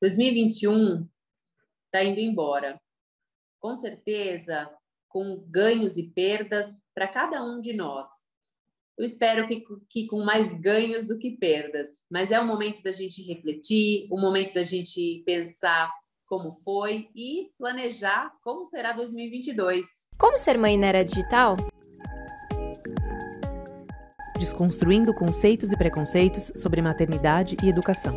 2021 está indo embora. Com certeza, com ganhos e perdas para cada um de nós. Eu espero que, que com mais ganhos do que perdas, mas é o momento da gente refletir, o momento da gente pensar como foi e planejar como será 2022. Como ser mãe na era digital? Desconstruindo conceitos e preconceitos sobre maternidade e educação.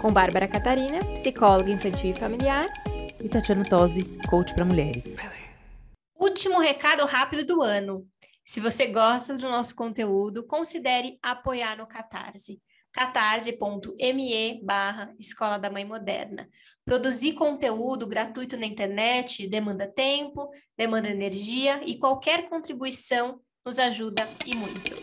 Com Bárbara Catarina, psicóloga infantil e familiar, e Tatiana Tosi, coach para mulheres. Último recado rápido do ano. Se você gosta do nosso conteúdo, considere apoiar no Catarse catarse.me barra Escola da Mãe Moderna. Produzir conteúdo gratuito na internet demanda tempo, demanda energia e qualquer contribuição nos ajuda e muito.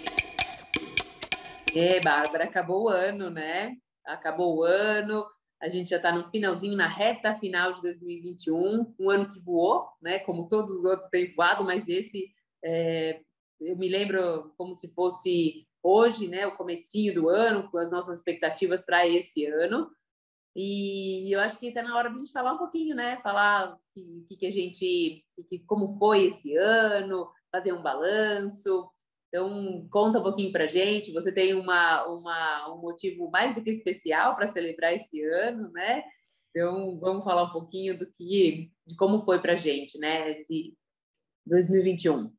É, Bárbara, acabou o ano, né? Acabou o ano, a gente já está no finalzinho, na reta final de 2021, um ano que voou, né? Como todos os outros têm voado, mas esse é, eu me lembro como se fosse hoje, né? O comecinho do ano, com as nossas expectativas para esse ano. E eu acho que está na hora de a gente falar um pouquinho, né? Falar que, que, a gente, que, como foi esse ano, fazer um balanço. Então, conta um pouquinho para gente. Você tem uma, uma, um motivo mais do que especial para celebrar esse ano, né? Então, vamos falar um pouquinho do que, de como foi para gente, né? Esse 2021.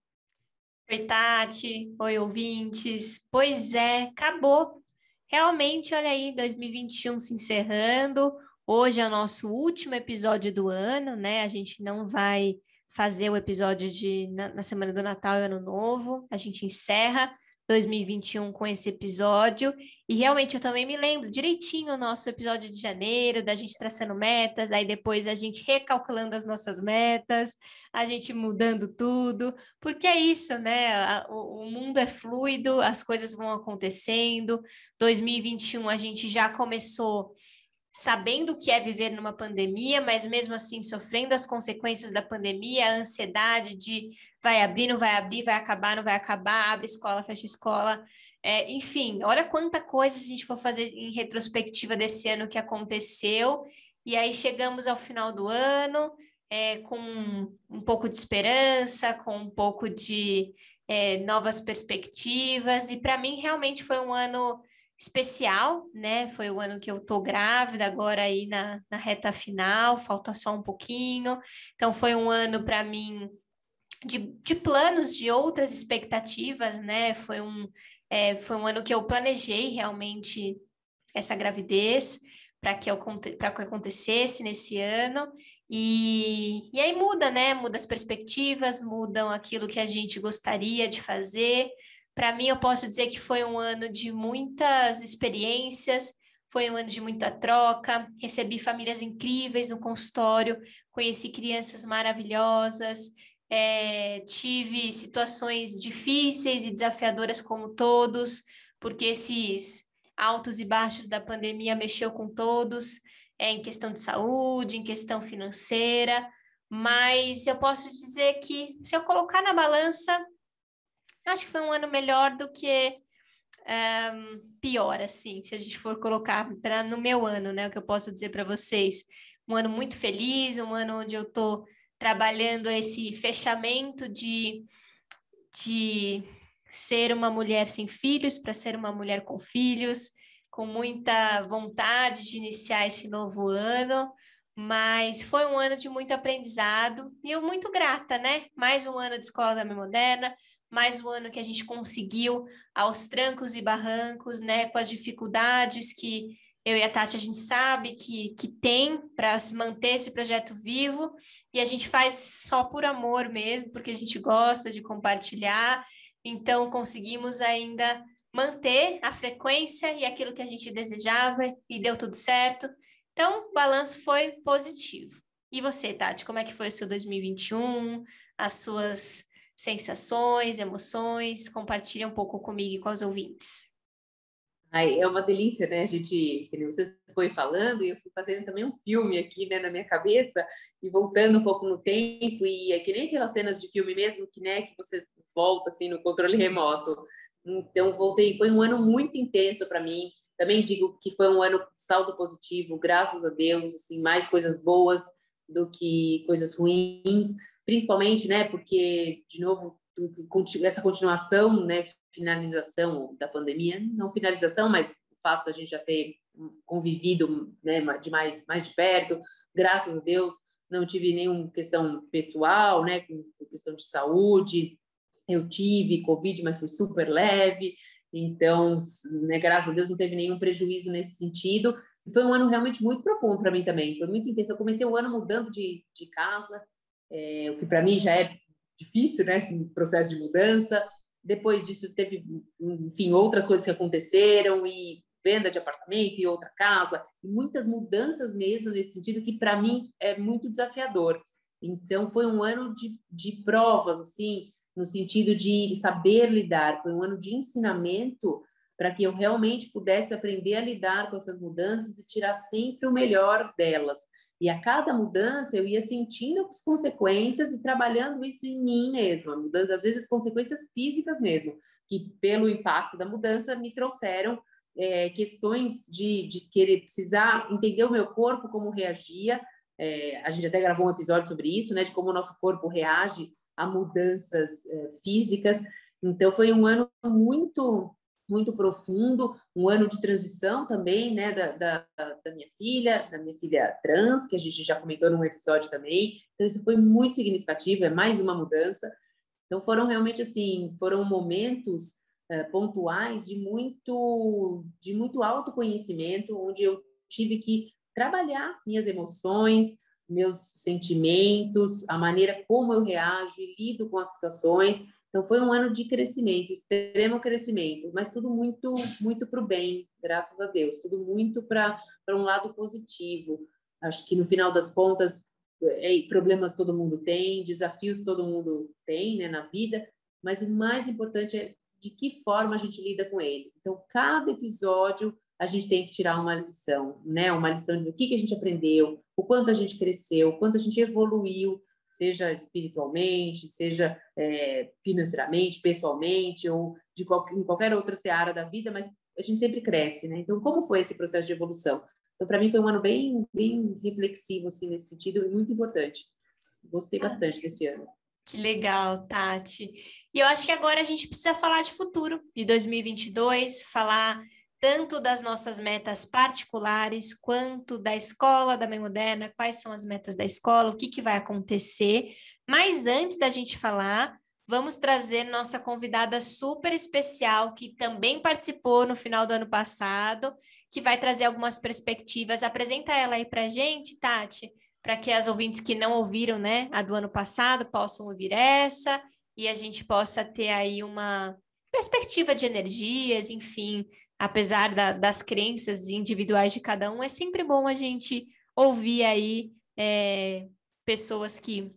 Oi, Tati. Oi, ouvintes. Pois é, acabou. Realmente, olha aí, 2021 se encerrando. Hoje é o nosso último episódio do ano, né? A gente não vai fazer o episódio de na, na semana do Natal e Ano Novo. A gente encerra 2021 com esse episódio. E realmente eu também me lembro direitinho o nosso episódio de janeiro, da gente traçando metas, aí depois a gente recalculando as nossas metas, a gente mudando tudo, porque é isso, né? O, o mundo é fluido, as coisas vão acontecendo. 2021 a gente já começou sabendo o que é viver numa pandemia, mas mesmo assim sofrendo as consequências da pandemia, a ansiedade de vai abrir, não vai abrir, vai acabar, não vai acabar, abre escola, fecha escola. É, enfim, olha quanta coisa a gente for fazer em retrospectiva desse ano que aconteceu. E aí chegamos ao final do ano é, com um pouco de esperança, com um pouco de é, novas perspectivas. E para mim realmente foi um ano especial, né? Foi o ano que eu tô grávida, agora aí na, na reta final, falta só um pouquinho. Então, foi um ano para mim de, de planos, de outras expectativas, né? Foi um, é, foi um ano que eu planejei realmente essa gravidez para que, que acontecesse nesse ano. E, e aí muda, né? Muda as perspectivas, mudam aquilo que a gente gostaria de fazer. Para mim, eu posso dizer que foi um ano de muitas experiências, foi um ano de muita troca. Recebi famílias incríveis no consultório, conheci crianças maravilhosas, é, tive situações difíceis e desafiadoras como todos, porque esses altos e baixos da pandemia mexeu com todos, é, em questão de saúde, em questão financeira. Mas eu posso dizer que se eu colocar na balança, Acho que foi um ano melhor do que um, pior, assim, se a gente for colocar pra, no meu ano, né? O que eu posso dizer para vocês. Um ano muito feliz, um ano onde eu estou trabalhando esse fechamento de, de ser uma mulher sem filhos para ser uma mulher com filhos, com muita vontade de iniciar esse novo ano, mas foi um ano de muito aprendizado e eu muito grata, né? Mais um ano de Escola da Mãe Moderna, mais um ano que a gente conseguiu, aos trancos e barrancos, né, com as dificuldades que eu e a Tati a gente sabe que, que tem para manter esse projeto vivo, e a gente faz só por amor mesmo, porque a gente gosta de compartilhar, então conseguimos ainda manter a frequência e aquilo que a gente desejava e deu tudo certo. Então, o balanço foi positivo. E você, Tati, como é que foi o seu 2021, as suas sensações, emoções? Compartilha um pouco comigo e com os ouvintes. Ai, é uma delícia, né? A gente, você foi falando e eu fui fazendo também um filme aqui, né, na minha cabeça e voltando um pouco no tempo e é que nem aquelas cenas de filme mesmo que, né, que você volta assim no controle remoto. Então voltei, foi um ano muito intenso para mim. também digo que foi um ano saldo positivo, graças a Deus, assim, mais coisas boas do que coisas ruins, principalmente, né, porque, de novo, essa continuação, né, finalização da pandemia, não finalização, mas o fato da gente já ter convivido né, de mais, mais de perto, graças a Deus, não tive nenhuma questão pessoal, né, questão de saúde, eu tive Covid, mas foi super leve, então, né, graças a Deus, não teve nenhum prejuízo nesse sentido. Foi um ano realmente muito profundo para mim também, foi muito intenso. Eu comecei o ano mudando de, de casa, é, o que para mim já é difícil, né, esse processo de mudança. Depois disso, teve, enfim, outras coisas que aconteceram e venda de apartamento e outra casa, e muitas mudanças mesmo nesse sentido, que para mim é muito desafiador. Então, foi um ano de, de provas, assim, no sentido de saber lidar, foi um ano de ensinamento para que eu realmente pudesse aprender a lidar com essas mudanças e tirar sempre o melhor delas. E a cada mudança eu ia sentindo as consequências e trabalhando isso em mim mesma, mudança, às vezes consequências físicas mesmo, que pelo impacto da mudança me trouxeram é, questões de, de querer precisar entender o meu corpo, como reagia. É, a gente até gravou um episódio sobre isso, né, de como o nosso corpo reage a mudanças é, físicas. Então, foi um ano muito muito profundo, um ano de transição também, né, da, da, da, minha filha, da minha filha trans, que a gente já comentou num episódio também. Então, isso foi muito significativo, é mais uma mudança. Então, foram realmente, assim, foram momentos é, pontuais de muito, de muito autoconhecimento, onde eu tive que trabalhar minhas emoções, meus sentimentos, a maneira como eu reajo e lido com as situações. Então foi um ano de crescimento, extremo crescimento, mas tudo muito muito para o bem, graças a Deus, tudo muito para um lado positivo. Acho que no final das contas, é, problemas todo mundo tem, desafios todo mundo tem né, na vida, mas o mais importante é de que forma a gente lida com eles. Então, cada episódio a gente tem que tirar uma lição, né? Uma lição do que, que a gente aprendeu, o quanto a gente cresceu, o quanto a gente evoluiu, seja espiritualmente, seja é, financeiramente, pessoalmente ou de em qualquer outra seara da vida, mas a gente sempre cresce, né? Então, como foi esse processo de evolução? Então, para mim foi um ano bem, bem reflexivo assim nesse sentido e muito importante. Gostei bastante desse ano. Que legal, Tati. E eu acho que agora a gente precisa falar de futuro, de 2022, falar tanto das nossas metas particulares quanto da escola da Mãe Moderna, quais são as metas da escola, o que, que vai acontecer. Mas antes da gente falar, vamos trazer nossa convidada super especial, que também participou no final do ano passado, que vai trazer algumas perspectivas. Apresenta ela aí para gente, Tati para que as ouvintes que não ouviram, né, a do ano passado, possam ouvir essa e a gente possa ter aí uma perspectiva de energias, enfim, apesar da, das crenças individuais de cada um, é sempre bom a gente ouvir aí é, pessoas que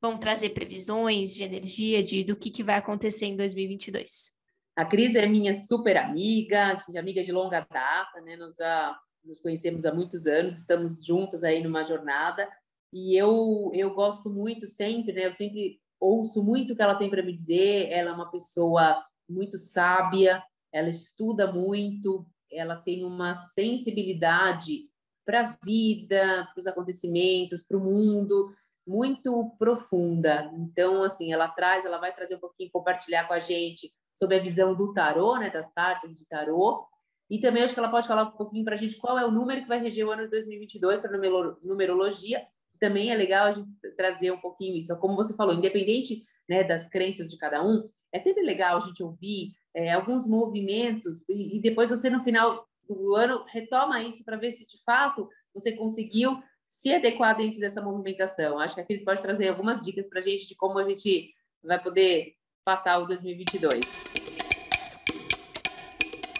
vão trazer previsões de energia, de do que, que vai acontecer em 2022. A Cris é minha super amiga, amiga de longa data, né? Nós já nos conhecemos há muitos anos, estamos juntas aí numa jornada e eu eu gosto muito sempre, né? Eu sempre ouço muito o que ela tem para me dizer. Ela é uma pessoa muito sábia, ela estuda muito, ela tem uma sensibilidade para a vida, para os acontecimentos, para o mundo muito profunda. Então, assim, ela traz, ela vai trazer um pouquinho, compartilhar com a gente sobre a visão do tarô, né, das cartas de tarô, e também acho que ela pode falar um pouquinho para a gente qual é o número que vai reger o ano de 2022 para numerologia. Também é legal a gente trazer um pouquinho isso. Como você falou, independente né, das crenças de cada um, é sempre legal a gente ouvir é, alguns movimentos e, e depois você, no final do ano, retoma isso para ver se de fato você conseguiu se adequar dentro dessa movimentação. Acho que a Cris pode trazer algumas dicas para a gente de como a gente vai poder passar o 2022.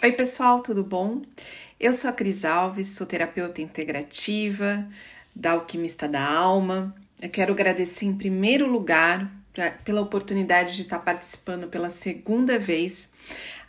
Oi, pessoal, tudo bom? Eu sou a Cris Alves, sou terapeuta integrativa da Alquimista da Alma. Eu quero agradecer em primeiro lugar pra, pela oportunidade de estar participando pela segunda vez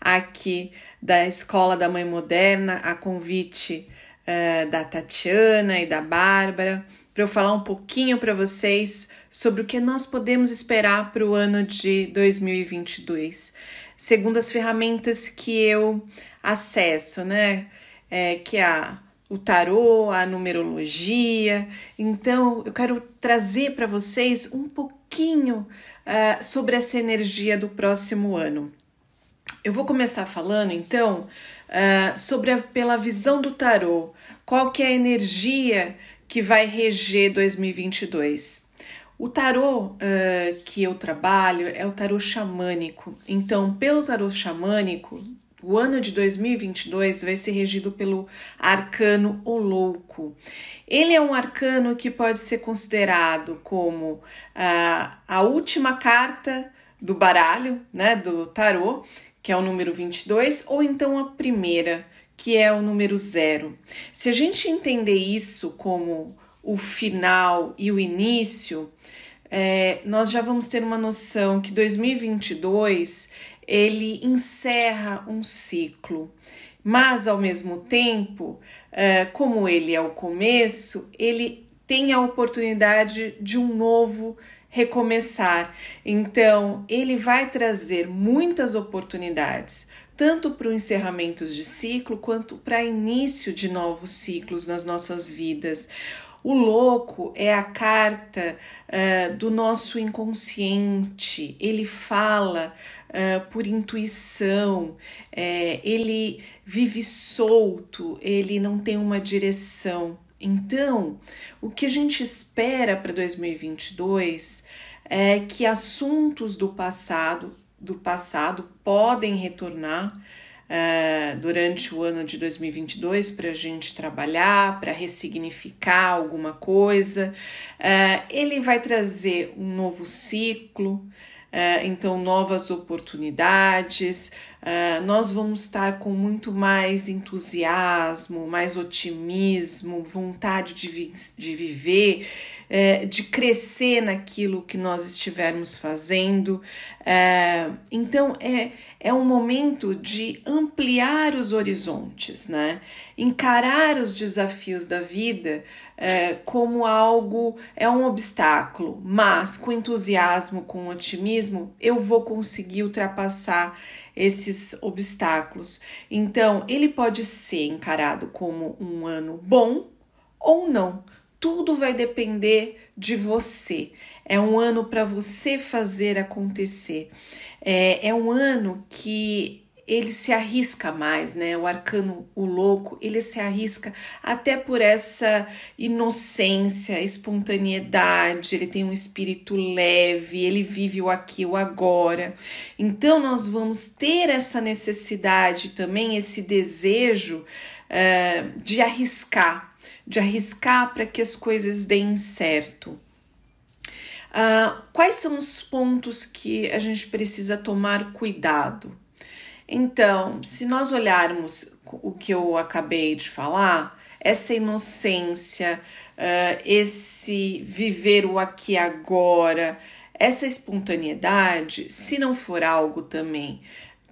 aqui da Escola da Mãe Moderna, a convite uh, da Tatiana e da Bárbara, para eu falar um pouquinho para vocês sobre o que nós podemos esperar para o ano de 2022 segundo as ferramentas que eu acesso, né? é, que é a, o tarô, a numerologia. Então, eu quero trazer para vocês um pouquinho uh, sobre essa energia do próximo ano. Eu vou começar falando, então, uh, sobre a, pela visão do tarô, qual que é a energia que vai reger 2022. O tarô uh, que eu trabalho é o tarô xamânico. Então, pelo tarô xamânico, o ano de 2022 vai ser regido pelo arcano O Louco. Ele é um arcano que pode ser considerado como uh, a última carta do baralho, né, do tarô, que é o número 22, ou então a primeira, que é o número zero. Se a gente entender isso como o final e o início, é, nós já vamos ter uma noção que 2022 ele encerra um ciclo, mas ao mesmo tempo, é, como ele é o começo, ele tem a oportunidade de um novo recomeçar. Então, ele vai trazer muitas oportunidades, tanto para o encerramento de ciclo quanto para início de novos ciclos nas nossas vidas. O louco é a carta uh, do nosso inconsciente, ele fala uh, por intuição, é, ele vive solto, ele não tem uma direção. Então, o que a gente espera para 2022 é que assuntos do passado, do passado podem retornar uh, durante o ano de 2022 para a gente trabalhar, para ressignificar alguma coisa. Uh, ele vai trazer um novo ciclo, então novas oportunidades. nós vamos estar com muito mais entusiasmo, mais otimismo, vontade de, vi de viver, de crescer naquilo que nós estivermos fazendo. então, é, é um momento de ampliar os horizontes, né? Encarar os desafios da vida é, como algo, é um obstáculo, mas com entusiasmo, com otimismo, eu vou conseguir ultrapassar esses obstáculos. Então, ele pode ser encarado como um ano bom ou não. Tudo vai depender de você. É um ano para você fazer acontecer. É, é um ano que ele se arrisca mais, né? O arcano, o louco, ele se arrisca até por essa inocência, espontaneidade, ele tem um espírito leve, ele vive o aqui, o agora. Então, nós vamos ter essa necessidade também, esse desejo uh, de arriscar, de arriscar para que as coisas deem certo. Uh, quais são os pontos que a gente precisa tomar cuidado? Então, se nós olharmos o que eu acabei de falar, essa inocência, uh, esse viver o aqui e agora, essa espontaneidade, se não for algo também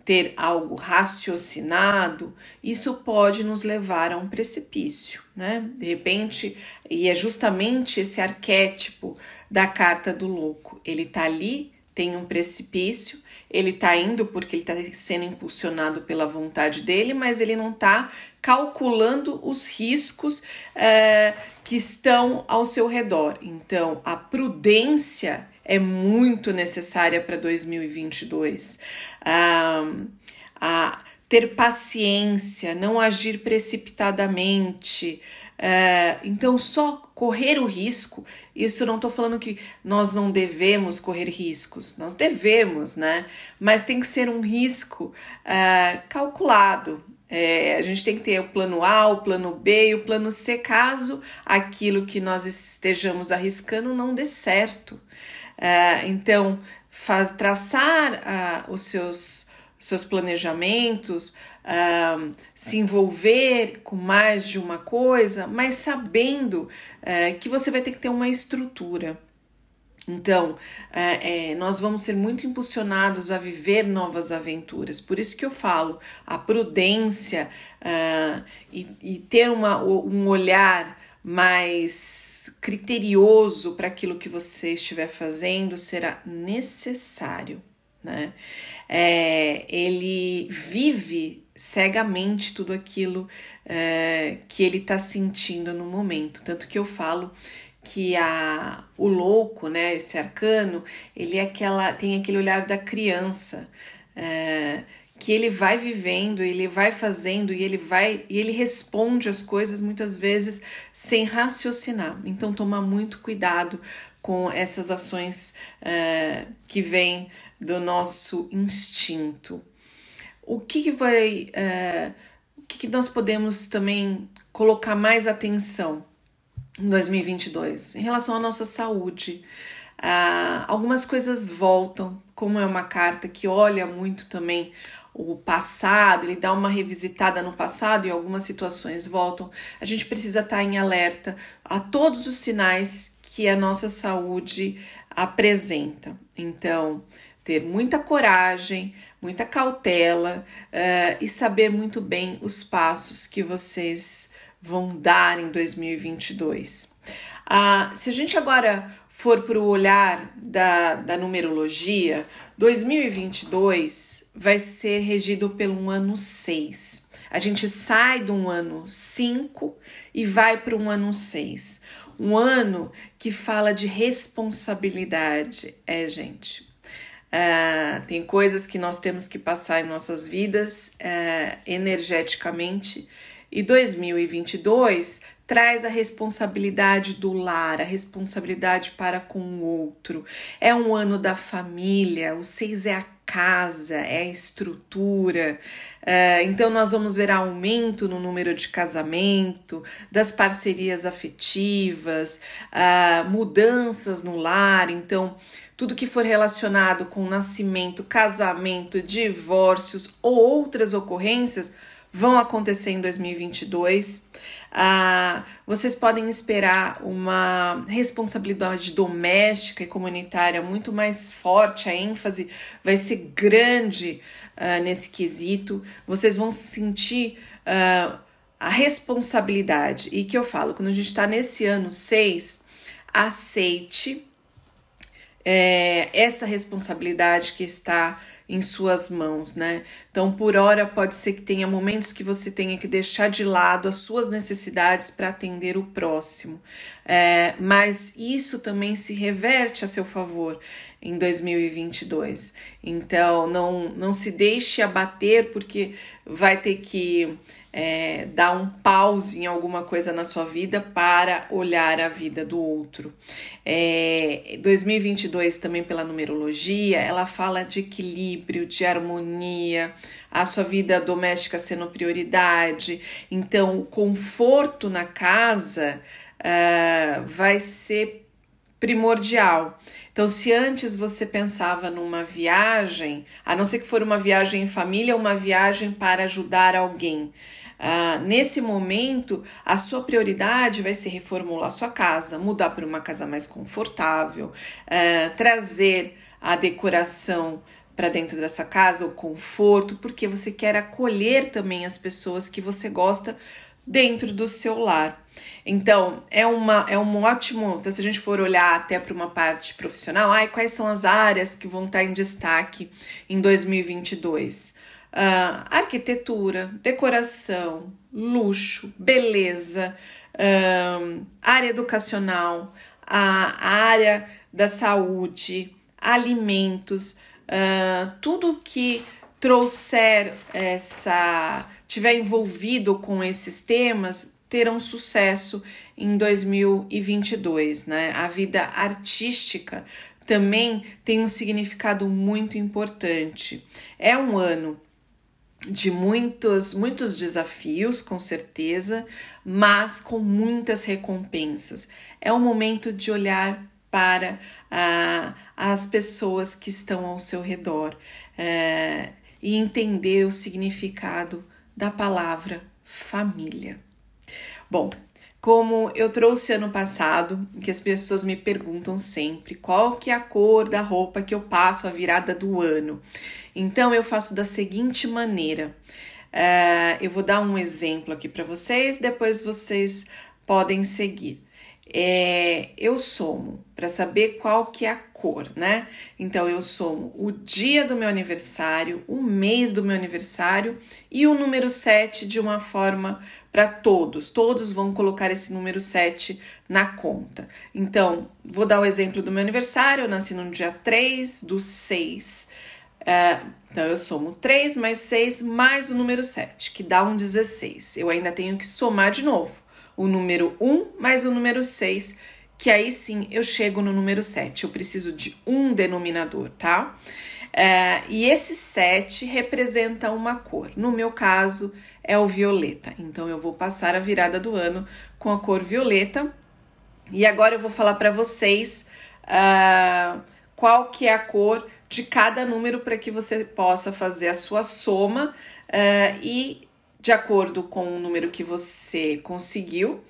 ter algo raciocinado, isso pode nos levar a um precipício, né? De repente, e é justamente esse arquétipo da carta do louco. Ele tá ali, tem um precipício, ele tá indo porque ele tá sendo impulsionado pela vontade dele, mas ele não tá calculando os riscos é, que estão ao seu redor. Então, a prudência é muito necessária para 2022. Um, a ter paciência, não agir precipitadamente. Uh, então, só correr o risco, isso não estou falando que nós não devemos correr riscos, nós devemos, né? Mas tem que ser um risco uh, calculado. É, a gente tem que ter o plano A, o plano B e o plano C, caso aquilo que nós estejamos arriscando não dê certo. Uh, então, faz, traçar uh, os seus, seus planejamentos, uh, se envolver com mais de uma coisa, mas sabendo uh, que você vai ter que ter uma estrutura. Então, é, é, nós vamos ser muito impulsionados a viver novas aventuras. Por isso que eu falo, a prudência uh, e, e, ter uma, um olhar mais criterioso para aquilo que você estiver fazendo será necessário. Né? É, ele vive cegamente tudo aquilo é, que ele está sentindo no momento. Tanto que eu falo que a, o louco, né, esse arcano, ele é aquela, tem aquele olhar da criança, é, que ele vai vivendo, ele vai fazendo e ele vai e ele responde as coisas muitas vezes sem raciocinar. Então toma muito cuidado com essas ações é, que vêm do nosso instinto. O que, vai, é, o que, nós podemos também colocar mais atenção em 2022 em relação à nossa saúde? Ah, algumas coisas voltam, como é uma carta que olha muito também o passado, ele dá uma revisitada no passado e algumas situações voltam. A gente precisa estar em alerta a todos os sinais que a nossa saúde apresenta. Então, ter muita coragem, muita cautela uh, e saber muito bem os passos que vocês vão dar em 2022. Uh, ah, se a gente agora for para o olhar da, da numerologia, 2022 vai ser regido pelo ano 6. A gente sai de um ano 5 e vai para um ano 6. Um ano que fala de responsabilidade. É, gente. Uh, tem coisas que nós temos que passar em nossas vidas uh, energeticamente. E 2022 traz a responsabilidade do lar, a responsabilidade para com o outro. É um ano da família, o seis é a casa, é a estrutura. Uh, então, nós vamos ver aumento no número de casamento, das parcerias afetivas, uh, mudanças no lar. Então, tudo que for relacionado com nascimento, casamento, divórcios ou outras ocorrências vão acontecer em 2022. Ah, vocês podem esperar uma responsabilidade doméstica e comunitária muito mais forte, a ênfase vai ser grande ah, nesse quesito. Vocês vão sentir ah, a responsabilidade. E que eu falo, quando a gente está nesse ano 6, aceite é, essa responsabilidade que está em suas mãos, né? Então, por hora, pode ser que tenha momentos que você tenha que deixar de lado as suas necessidades para atender o próximo, é, mas isso também se reverte a seu favor em 2022. Então, não, não se deixe abater, porque vai ter que é, dar um pause em alguma coisa na sua vida para olhar a vida do outro. É, 2022 também pela numerologia, ela fala de equilíbrio, de harmonia, a sua vida doméstica sendo prioridade. Então, o conforto na casa uh, vai ser primordial. Então, se antes você pensava numa viagem, a não ser que for uma viagem em família, uma viagem para ajudar alguém, Uh, nesse momento, a sua prioridade vai ser reformular sua casa, mudar para uma casa mais confortável, uh, trazer a decoração para dentro da sua casa, o conforto, porque você quer acolher também as pessoas que você gosta dentro do seu lar. Então, é, uma, é um ótimo. Então, se a gente for olhar até para uma parte profissional, ai, quais são as áreas que vão estar em destaque em 2022? Uh, arquitetura, decoração, luxo, beleza, uh, área educacional, a, área da saúde, alimentos, uh, tudo que trouxer essa, tiver envolvido com esses temas, terão sucesso em 2022, né? A vida artística também tem um significado muito importante. É um ano de muitos, muitos desafios, com certeza, mas com muitas recompensas. É o momento de olhar para ah, as pessoas que estão ao seu redor eh, e entender o significado da palavra família. Bom, como eu trouxe ano passado, que as pessoas me perguntam sempre qual que é a cor da roupa que eu passo a virada do ano. Então eu faço da seguinte maneira. Uh, eu vou dar um exemplo aqui para vocês, depois vocês podem seguir. é, eu somo para saber qual que é a cor, né? Então eu somo o dia do meu aniversário, o mês do meu aniversário e o número 7 de uma forma para todos. Todos vão colocar esse número 7 na conta. Então, vou dar o exemplo do meu aniversário. Eu nasci no dia 3 do 6. É, então, eu somo 3 mais 6 mais o número 7, que dá um 16. Eu ainda tenho que somar de novo o número 1 mais o número 6, que aí sim eu chego no número 7. Eu preciso de um denominador, tá? É, e esse 7 representa uma cor. No meu caso, é o violeta. Então eu vou passar a virada do ano com a cor violeta. E agora eu vou falar para vocês uh, qual que é a cor de cada número para que você possa fazer a sua soma uh, e de acordo com o número que você conseguiu,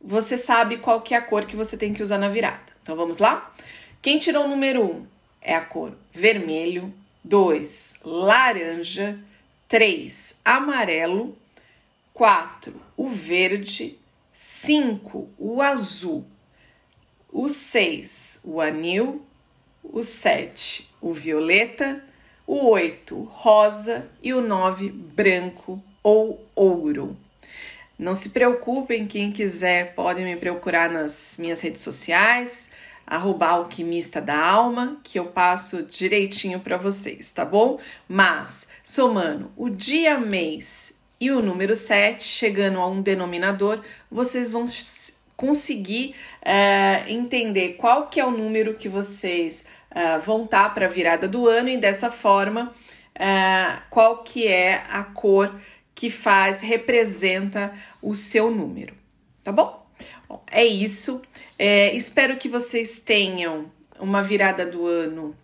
você sabe qual que é a cor que você tem que usar na virada. Então vamos lá? Quem tirou o número 1 um é a cor vermelho, 2 laranja, 3 amarelo, 4 o verde, 5 o azul, o 6 o anil, o 7 o violeta, o 8 rosa e o 9 branco ou ouro. Não se preocupem, quem quiser pode me procurar nas minhas redes sociais, arroba alquimista da alma, que eu passo direitinho para vocês, tá bom? Mas, somando o dia, mês e o número 7, chegando a um denominador, vocês vão conseguir uh, entender qual que é o número que vocês uh, tá para a virada do ano e dessa forma uh, qual que é a cor que faz, representa o seu número, tá bom? bom é isso. É, espero que vocês tenham uma virada do ano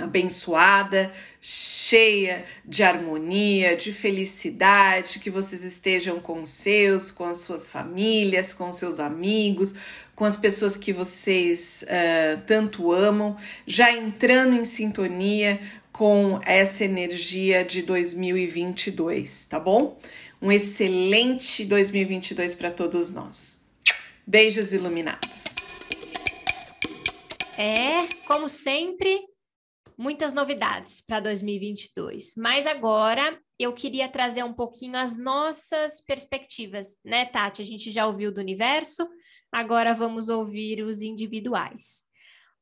abençoada, cheia de harmonia, de felicidade, que vocês estejam com os seus, com as suas famílias, com os seus amigos, com as pessoas que vocês uh, tanto amam, já entrando em sintonia com essa energia de 2022, tá bom? Um excelente 2022 para todos nós. Beijos iluminados. É, como sempre, muitas novidades para 2022. Mas agora eu queria trazer um pouquinho as nossas perspectivas, né, Tati? A gente já ouviu do universo, agora vamos ouvir os individuais.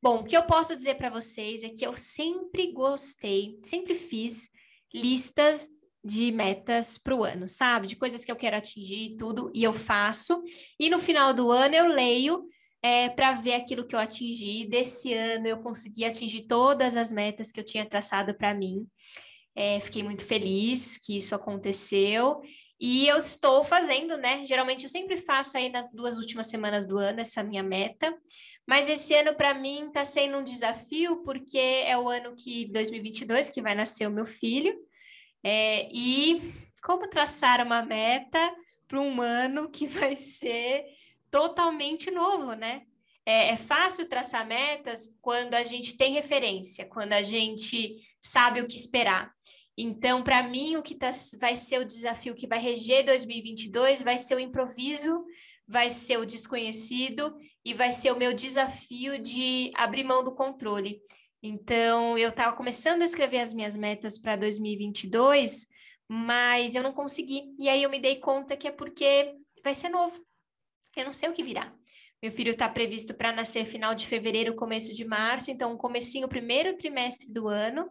Bom, o que eu posso dizer para vocês é que eu sempre gostei, sempre fiz listas de metas para o ano, sabe? De coisas que eu quero atingir, tudo, e eu faço. E no final do ano eu leio é, para ver aquilo que eu atingi. Desse ano eu consegui atingir todas as metas que eu tinha traçado para mim. É, fiquei muito feliz que isso aconteceu. E eu estou fazendo, né? Geralmente eu sempre faço aí nas duas últimas semanas do ano essa minha meta. Mas esse ano para mim está sendo um desafio porque é o ano que 2022 que vai nascer o meu filho. É, e como traçar uma meta para um ano que vai ser totalmente novo, né? É, é, fácil traçar metas quando a gente tem referência, quando a gente sabe o que esperar. Então, para mim, o que tá, vai ser o desafio que vai reger 2022 vai ser o improviso vai ser o desconhecido e vai ser o meu desafio de abrir mão do controle. Então, eu estava começando a escrever as minhas metas para 2022, mas eu não consegui. E aí eu me dei conta que é porque vai ser novo. Eu não sei o que virá. Meu filho está previsto para nascer final de fevereiro, começo de março, então comecinho, primeiro trimestre do ano.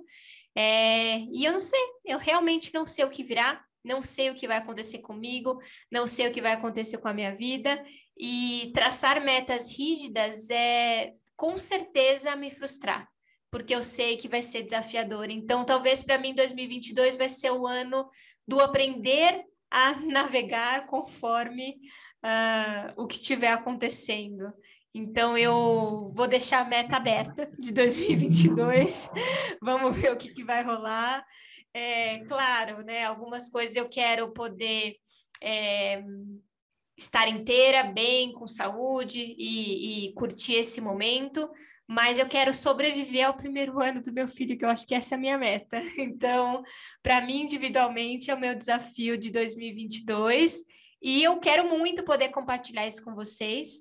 É... E eu não sei, eu realmente não sei o que virá não sei o que vai acontecer comigo, não sei o que vai acontecer com a minha vida, e traçar metas rígidas é com certeza me frustrar, porque eu sei que vai ser desafiador. Então, talvez para mim 2022 vai ser o ano do aprender a navegar conforme uh, o que estiver acontecendo. Então, eu vou deixar a meta aberta de 2022. Vamos ver o que, que vai rolar. É, claro, né? Algumas coisas eu quero poder é, estar inteira, bem, com saúde e, e, curtir esse momento, mas eu quero sobreviver ao primeiro ano do meu filho, que eu acho que essa é a minha meta. Então, para mim, individualmente, é o meu desafio de 2022 e eu quero muito poder compartilhar isso com vocês.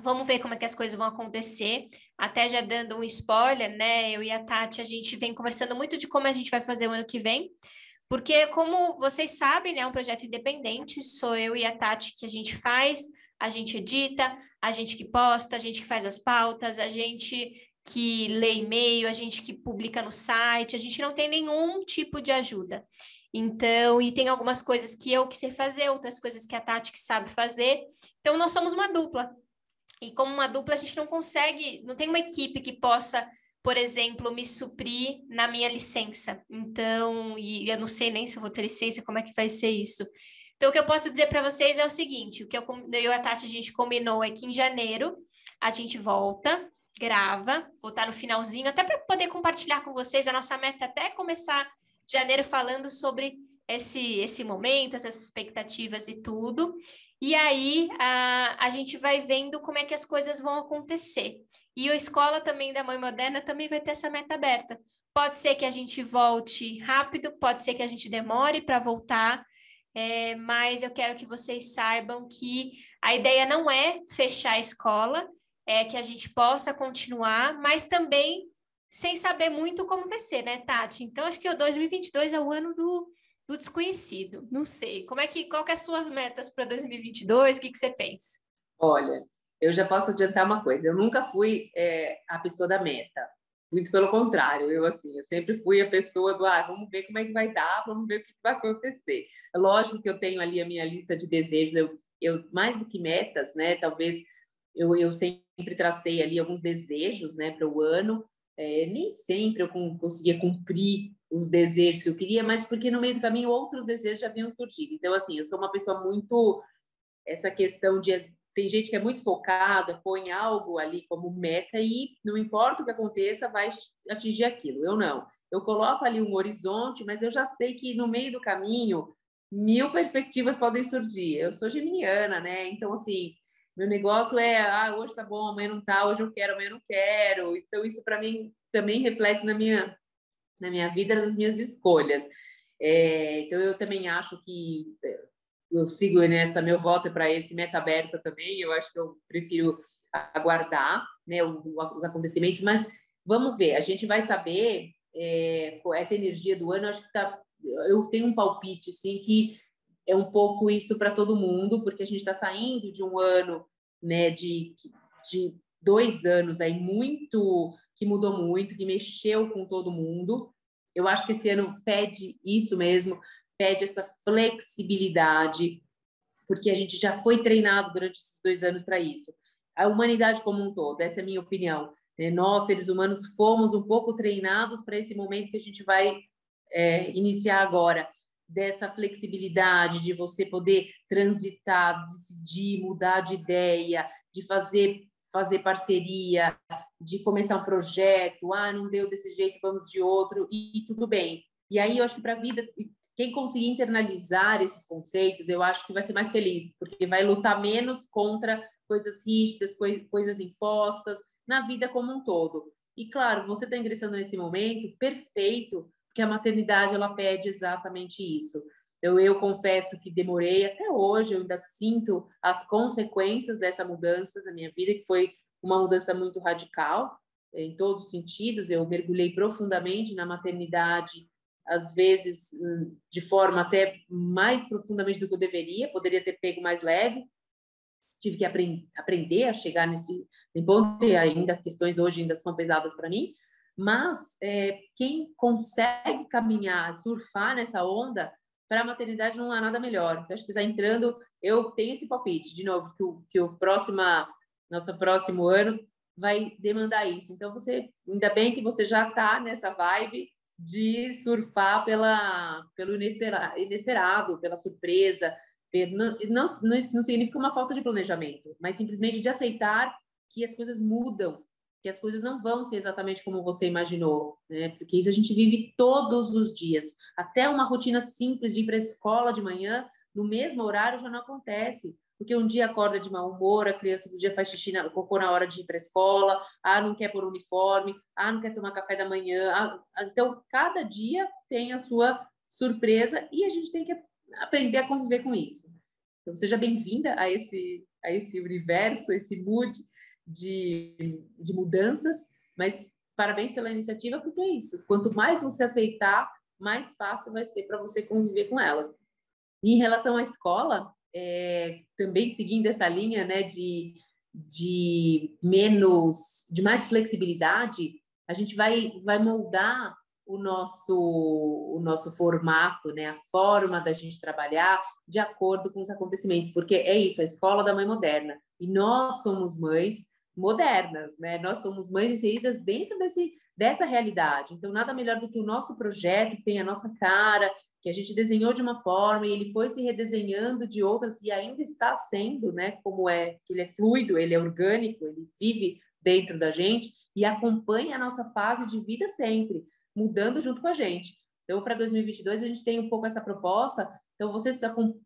Vamos ver como é que as coisas vão acontecer. Até já dando um spoiler, né? Eu e a Tati, a gente vem conversando muito de como a gente vai fazer o ano que vem. Porque, como vocês sabem, né, é um projeto independente, sou eu e a Tati que a gente faz, a gente edita, a gente que posta, a gente que faz as pautas, a gente que lê e-mail, a gente que publica no site, a gente não tem nenhum tipo de ajuda. Então, e tem algumas coisas que eu que sei fazer, outras coisas que a Tati que sabe fazer. Então, nós somos uma dupla. E como uma dupla, a gente não consegue, não tem uma equipe que possa por exemplo, me suprir na minha licença. Então, e eu não sei nem se eu vou ter licença, como é que vai ser isso. Então, o que eu posso dizer para vocês é o seguinte: o que eu, eu e a Tati a gente combinou é que em janeiro a gente volta, grava, vou estar no finalzinho, até para poder compartilhar com vocês. A nossa meta até começar janeiro falando sobre esse, esse momento, essas expectativas e tudo. E aí a, a gente vai vendo como é que as coisas vão acontecer. E a escola também da Mãe Moderna também vai ter essa meta aberta. Pode ser que a gente volte rápido, pode ser que a gente demore para voltar, é, mas eu quero que vocês saibam que a ideia não é fechar a escola, é que a gente possa continuar, mas também sem saber muito como vai ser, né, Tati? Então, acho que o 2022 é o ano do, do desconhecido. Não sei. Como é que, qual que é as suas metas para 2022? O que, que você pensa? Olha, eu já posso adiantar uma coisa. Eu nunca fui é, a pessoa da meta. Muito pelo contrário, eu assim, eu sempre fui a pessoa do, ah, vamos ver como é que vai dar, vamos ver o que vai acontecer. Lógico que eu tenho ali a minha lista de desejos, eu, eu mais do que metas, né? Talvez eu, eu sempre tracei ali alguns desejos, né, para o ano. É, nem sempre eu conseguia cumprir os desejos que eu queria, mas porque no meio do caminho outros desejos já vinham surgindo. Então, assim, eu sou uma pessoa muito. Essa questão de. Tem gente que é muito focada, põe algo ali como meta e não importa o que aconteça, vai atingir aquilo. Eu não. Eu coloco ali um horizonte, mas eu já sei que no meio do caminho mil perspectivas podem surgir. Eu sou geminiana, né? Então, assim, meu negócio é, ah, hoje tá bom, amanhã não tá, hoje eu quero, amanhã eu não quero. Então, isso para mim também reflete na minha na minha vida, nas minhas escolhas. É, então, eu também acho que é, eu sigo nessa, meu voto é para esse meta aberta também, eu acho que eu prefiro aguardar né, os acontecimentos, mas vamos ver, a gente vai saber é, essa energia do ano, acho que tá, eu tenho um palpite, sim, que é um pouco isso para todo mundo, porque a gente está saindo de um ano, né, de, de dois anos aí muito que mudou muito, que mexeu com todo mundo. Eu acho que esse ano pede isso mesmo, pede essa flexibilidade, porque a gente já foi treinado durante esses dois anos para isso. A humanidade como um todo, essa é a minha opinião. Né? Nós, seres humanos, fomos um pouco treinados para esse momento que a gente vai é, iniciar agora, dessa flexibilidade de você poder transitar, decidir, mudar de ideia, de fazer fazer parceria, de começar um projeto, ah, não deu desse jeito, vamos de outro, e, tudo bem. E aí eu acho que para a vida, quem conseguir internalizar esses conceitos, eu acho que vai ser mais feliz, porque vai lutar menos contra coisas rígidas, coisas impostas, na vida como um todo. E claro, você está ingressando nesse momento perfeito, porque a maternidade ela pede exatamente isso. Eu, eu confesso que demorei até hoje, eu ainda sinto as consequências dessa mudança na minha vida, que foi uma mudança muito radical, em todos os sentidos. Eu mergulhei profundamente na maternidade, às vezes hum, de forma até mais profundamente do que eu deveria, poderia ter pego mais leve. Tive que aprend aprender a chegar nesse ponto, e ainda questões hoje ainda são pesadas para mim, mas é, quem consegue caminhar, surfar nessa onda, para a maternidade não há nada melhor. Então, acho que você está entrando. Eu tenho esse palpite, de novo, que o, que o próxima, nosso próximo ano vai demandar isso. Então, você, ainda bem que você já está nessa vibe de surfar pela, pelo inesperado, inesperado pela surpresa. Não, não, não significa uma falta de planejamento, mas simplesmente de aceitar que as coisas mudam que as coisas não vão ser exatamente como você imaginou, né? Porque isso a gente vive todos os dias. Até uma rotina simples de ir para a escola de manhã, no mesmo horário, já não acontece. Porque um dia acorda de mau humor, a criança um dia faz xixi na, cocô na hora de ir para a escola, ah, não quer pôr uniforme, ah, não quer tomar café da manhã. Ah, então, cada dia tem a sua surpresa e a gente tem que aprender a conviver com isso. Então, seja bem-vinda a esse, a esse universo, esse mood de, de mudanças, mas parabéns pela iniciativa, porque é isso. Quanto mais você aceitar, mais fácil vai ser para você conviver com elas. E em relação à escola, é, também seguindo essa linha né, de, de menos, de mais flexibilidade, a gente vai, vai moldar o nosso, o nosso formato, né, a forma da gente trabalhar de acordo com os acontecimentos, porque é isso, a escola da mãe moderna. E nós somos mães modernas, né? Nós somos mães inseridas dentro desse, dessa realidade. Então, nada melhor do que o nosso projeto, que tem a nossa cara, que a gente desenhou de uma forma e ele foi se redesenhando de outras e ainda está sendo, né? Como é, ele é fluido, ele é orgânico, ele vive dentro da gente e acompanha a nossa fase de vida sempre mudando junto com a gente. Então, para 2022, a gente tem um pouco essa proposta. Então, vocês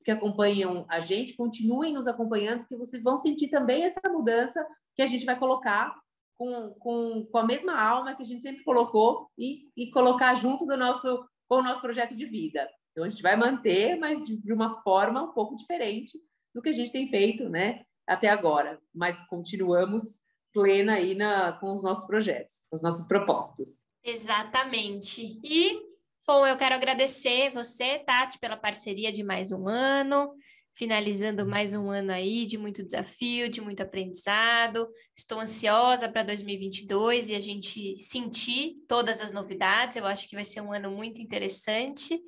que acompanham a gente, continuem nos acompanhando, porque vocês vão sentir também essa mudança que a gente vai colocar com, com, com a mesma alma que a gente sempre colocou e, e colocar junto do nosso, com o nosso projeto de vida. Então, a gente vai manter, mas de uma forma um pouco diferente do que a gente tem feito né, até agora. Mas continuamos plena aí na, com os nossos projetos, com as nossas propostas. Exatamente. E, bom, eu quero agradecer você, Tati, pela parceria de mais um ano, finalizando mais um ano aí de muito desafio, de muito aprendizado. Estou ansiosa para 2022 e a gente sentir todas as novidades. Eu acho que vai ser um ano muito interessante.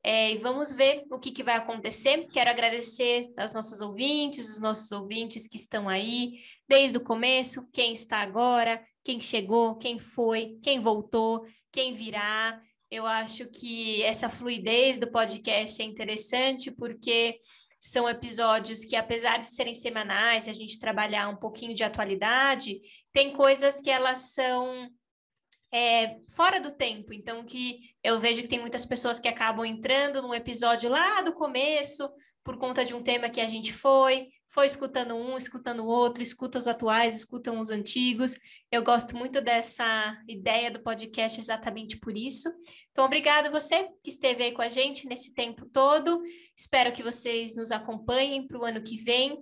É, e vamos ver o que, que vai acontecer. Quero agradecer aos nossos ouvintes, os nossos ouvintes que estão aí desde o começo, quem está agora, quem chegou, quem foi, quem voltou, quem virá. Eu acho que essa fluidez do podcast é interessante porque são episódios que, apesar de serem semanais, a gente trabalhar um pouquinho de atualidade, tem coisas que elas são é, fora do tempo. Então, que eu vejo que tem muitas pessoas que acabam entrando num episódio lá do começo, por conta de um tema que a gente foi, foi escutando um, escutando o outro, escuta os atuais, escutam os antigos. Eu gosto muito dessa ideia do podcast exatamente por isso. Então, obrigado você que esteve aí com a gente nesse tempo todo. Espero que vocês nos acompanhem para o ano que vem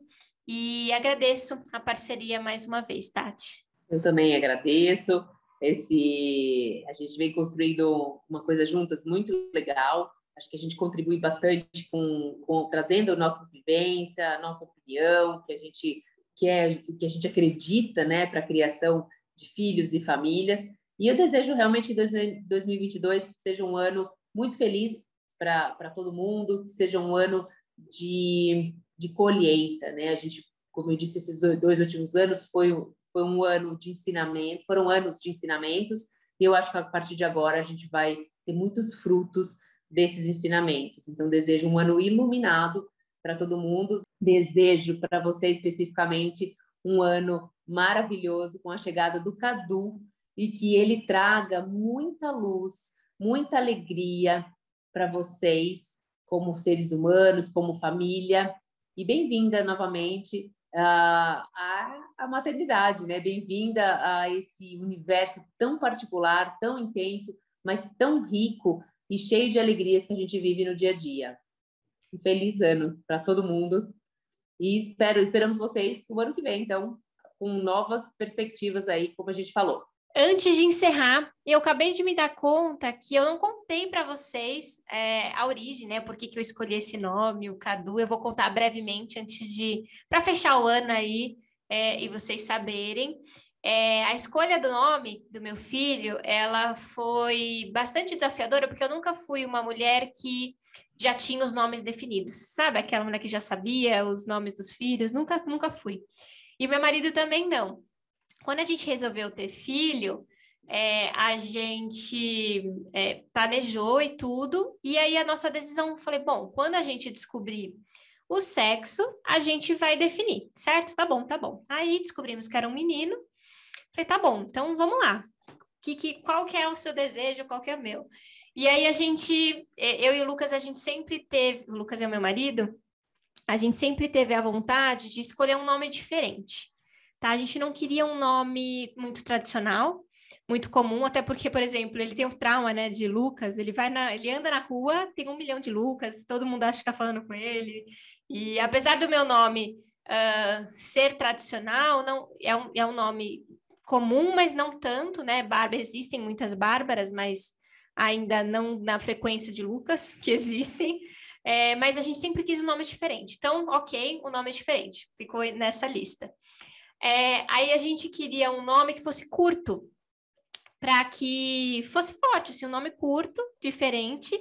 e agradeço a parceria mais uma vez, Tati. Eu também agradeço. Esse a gente vem construindo uma coisa juntas muito legal. Acho que a gente contribui bastante com, com trazendo a nossa vivência, a nossa opinião, que a gente quer, que a gente acredita, né, para a criação de filhos e famílias. E eu desejo realmente que 2022 seja um ano muito feliz para todo mundo, que seja um ano de, de colheita, né? A gente, como eu disse, esses dois últimos anos foi, foi um ano de ensinamento, foram anos de ensinamentos, e eu acho que a partir de agora a gente vai ter muitos frutos desses ensinamentos. Então, desejo um ano iluminado para todo mundo. Desejo para você especificamente um ano maravilhoso com a chegada do Cadu e que ele traga muita luz, muita alegria para vocês, como seres humanos, como família. E bem-vinda novamente à, à maternidade, né? Bem-vinda a esse universo tão particular, tão intenso, mas tão rico e cheio de alegrias que a gente vive no dia a dia. Feliz ano para todo mundo e espero, esperamos vocês o ano que vem, então, com novas perspectivas aí, como a gente falou. Antes de encerrar, eu acabei de me dar conta que eu não contei para vocês é, a origem, né? Por que, que eu escolhi esse nome, o Cadu. Eu vou contar brevemente antes de. para fechar o ano aí é, e vocês saberem. É, a escolha do nome do meu filho, ela foi bastante desafiadora, porque eu nunca fui uma mulher que já tinha os nomes definidos, sabe? Aquela mulher que já sabia os nomes dos filhos, nunca, nunca fui. E meu marido também não. Quando a gente resolveu ter filho, é, a gente é, planejou e tudo, e aí a nossa decisão, falei, bom, quando a gente descobrir o sexo, a gente vai definir, certo? Tá bom, tá bom. Aí descobrimos que era um menino, Falei, tá bom, então vamos lá. Que, que, qual que é o seu desejo, qual que é o meu? E aí a gente, eu e o Lucas, a gente sempre teve, o Lucas é o meu marido, a gente sempre teve a vontade de escolher um nome diferente, tá? A gente não queria um nome muito tradicional, muito comum, até porque, por exemplo, ele tem um trauma, né, de Lucas, ele vai na, ele anda na rua, tem um milhão de Lucas, todo mundo acha que está falando com ele, e apesar do meu nome uh, ser tradicional, não é um, é um nome comum, mas não tanto, né, Bárbara, existem muitas Bárbaras, mas ainda não na frequência de Lucas, que existem, é, mas a gente sempre quis um nome diferente, então, ok, o nome é diferente, ficou nessa lista. É, aí a gente queria um nome que fosse curto, para que fosse forte, assim, um nome curto, diferente,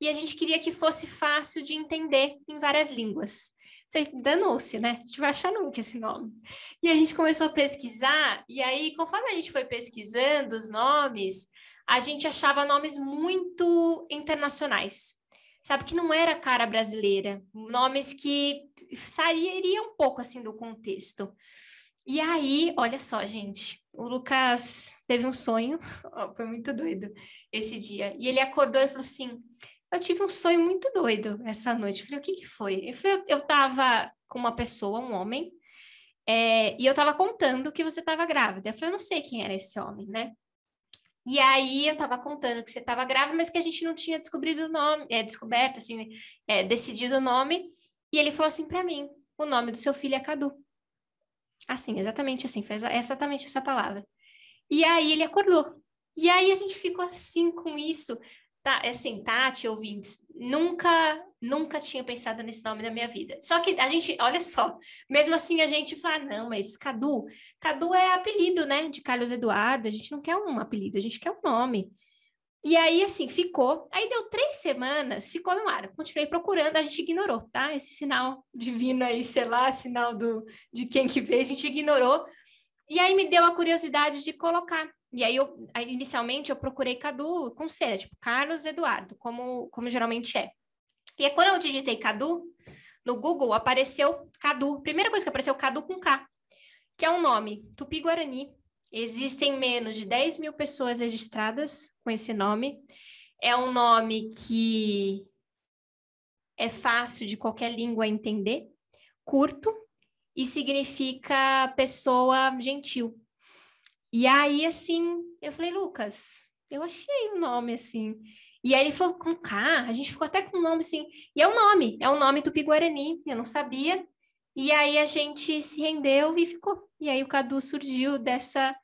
e a gente queria que fosse fácil de entender em várias línguas. Falei, danou-se, né? A gente vai achar nunca esse nome. E a gente começou a pesquisar, e aí, conforme a gente foi pesquisando os nomes, a gente achava nomes muito internacionais. Sabe, que não era cara brasileira, nomes que sairiam um pouco assim do contexto. E aí, olha só, gente, o Lucas teve um sonho, foi muito doido esse dia. E ele acordou e falou assim: Eu tive um sonho muito doido essa noite. Eu falei: O que, que foi? Eu falei: Eu estava com uma pessoa, um homem, é, e eu estava contando que você estava grávida. Eu falei: Eu não sei quem era esse homem, né? E aí eu estava contando que você estava grávida, mas que a gente não tinha descobrido o nome, é, descoberto, assim, é, decidido o nome. E ele falou assim para mim: O nome do seu filho é Cadu. Assim, exatamente assim, foi exatamente essa palavra. E aí ele acordou. E aí a gente ficou assim com isso. Tá, assim, Tati, ouvintes, nunca, nunca tinha pensado nesse nome na minha vida. Só que a gente, olha só, mesmo assim a gente fala, não, mas Cadu, Cadu é apelido, né, de Carlos Eduardo, a gente não quer um apelido, a gente quer um nome. E aí, assim, ficou. Aí deu três semanas, ficou no ar. Continuei procurando, a gente ignorou, tá? Esse sinal divino aí, sei lá, sinal do, de quem que veio, a gente ignorou. E aí me deu a curiosidade de colocar. E aí, eu, inicialmente, eu procurei Cadu com C, tipo Carlos Eduardo, como, como geralmente é. E aí, quando eu digitei Cadu, no Google apareceu Cadu. Primeira coisa que apareceu, Cadu com K, que é um nome tupi-guarani Existem menos de 10 mil pessoas registradas com esse nome. É um nome que é fácil de qualquer língua entender, curto e significa pessoa gentil. E aí, assim, eu falei, Lucas, eu achei o um nome assim. E aí ele falou com K, a gente ficou até com o nome assim. E é um nome, é um nome tupi-guarani, eu não sabia. E aí a gente se rendeu e ficou. E aí o Cadu surgiu dessa,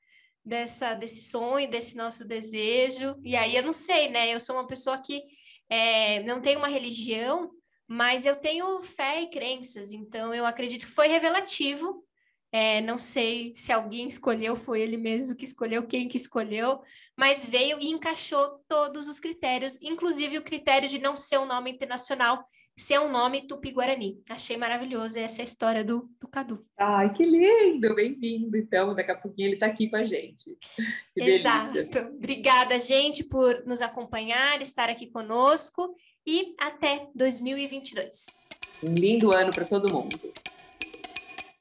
dessa, desse sonho, desse nosso desejo. E aí eu não sei, né? Eu sou uma pessoa que é, não tem uma religião, mas eu tenho fé e crenças. Então eu acredito que foi revelativo. É, não sei se alguém escolheu, foi ele mesmo que escolheu, quem que escolheu, mas veio e encaixou todos os critérios, inclusive o critério de não ser um nome internacional ser um nome tupi-guarani. Achei maravilhoso essa é história do, do Cadu. Ai, que lindo! Bem-vindo, então. Daqui a pouquinho ele está aqui com a gente. Que Exato. Delícia. Obrigada, gente, por nos acompanhar, estar aqui conosco e até 2022. Um lindo ano para todo mundo.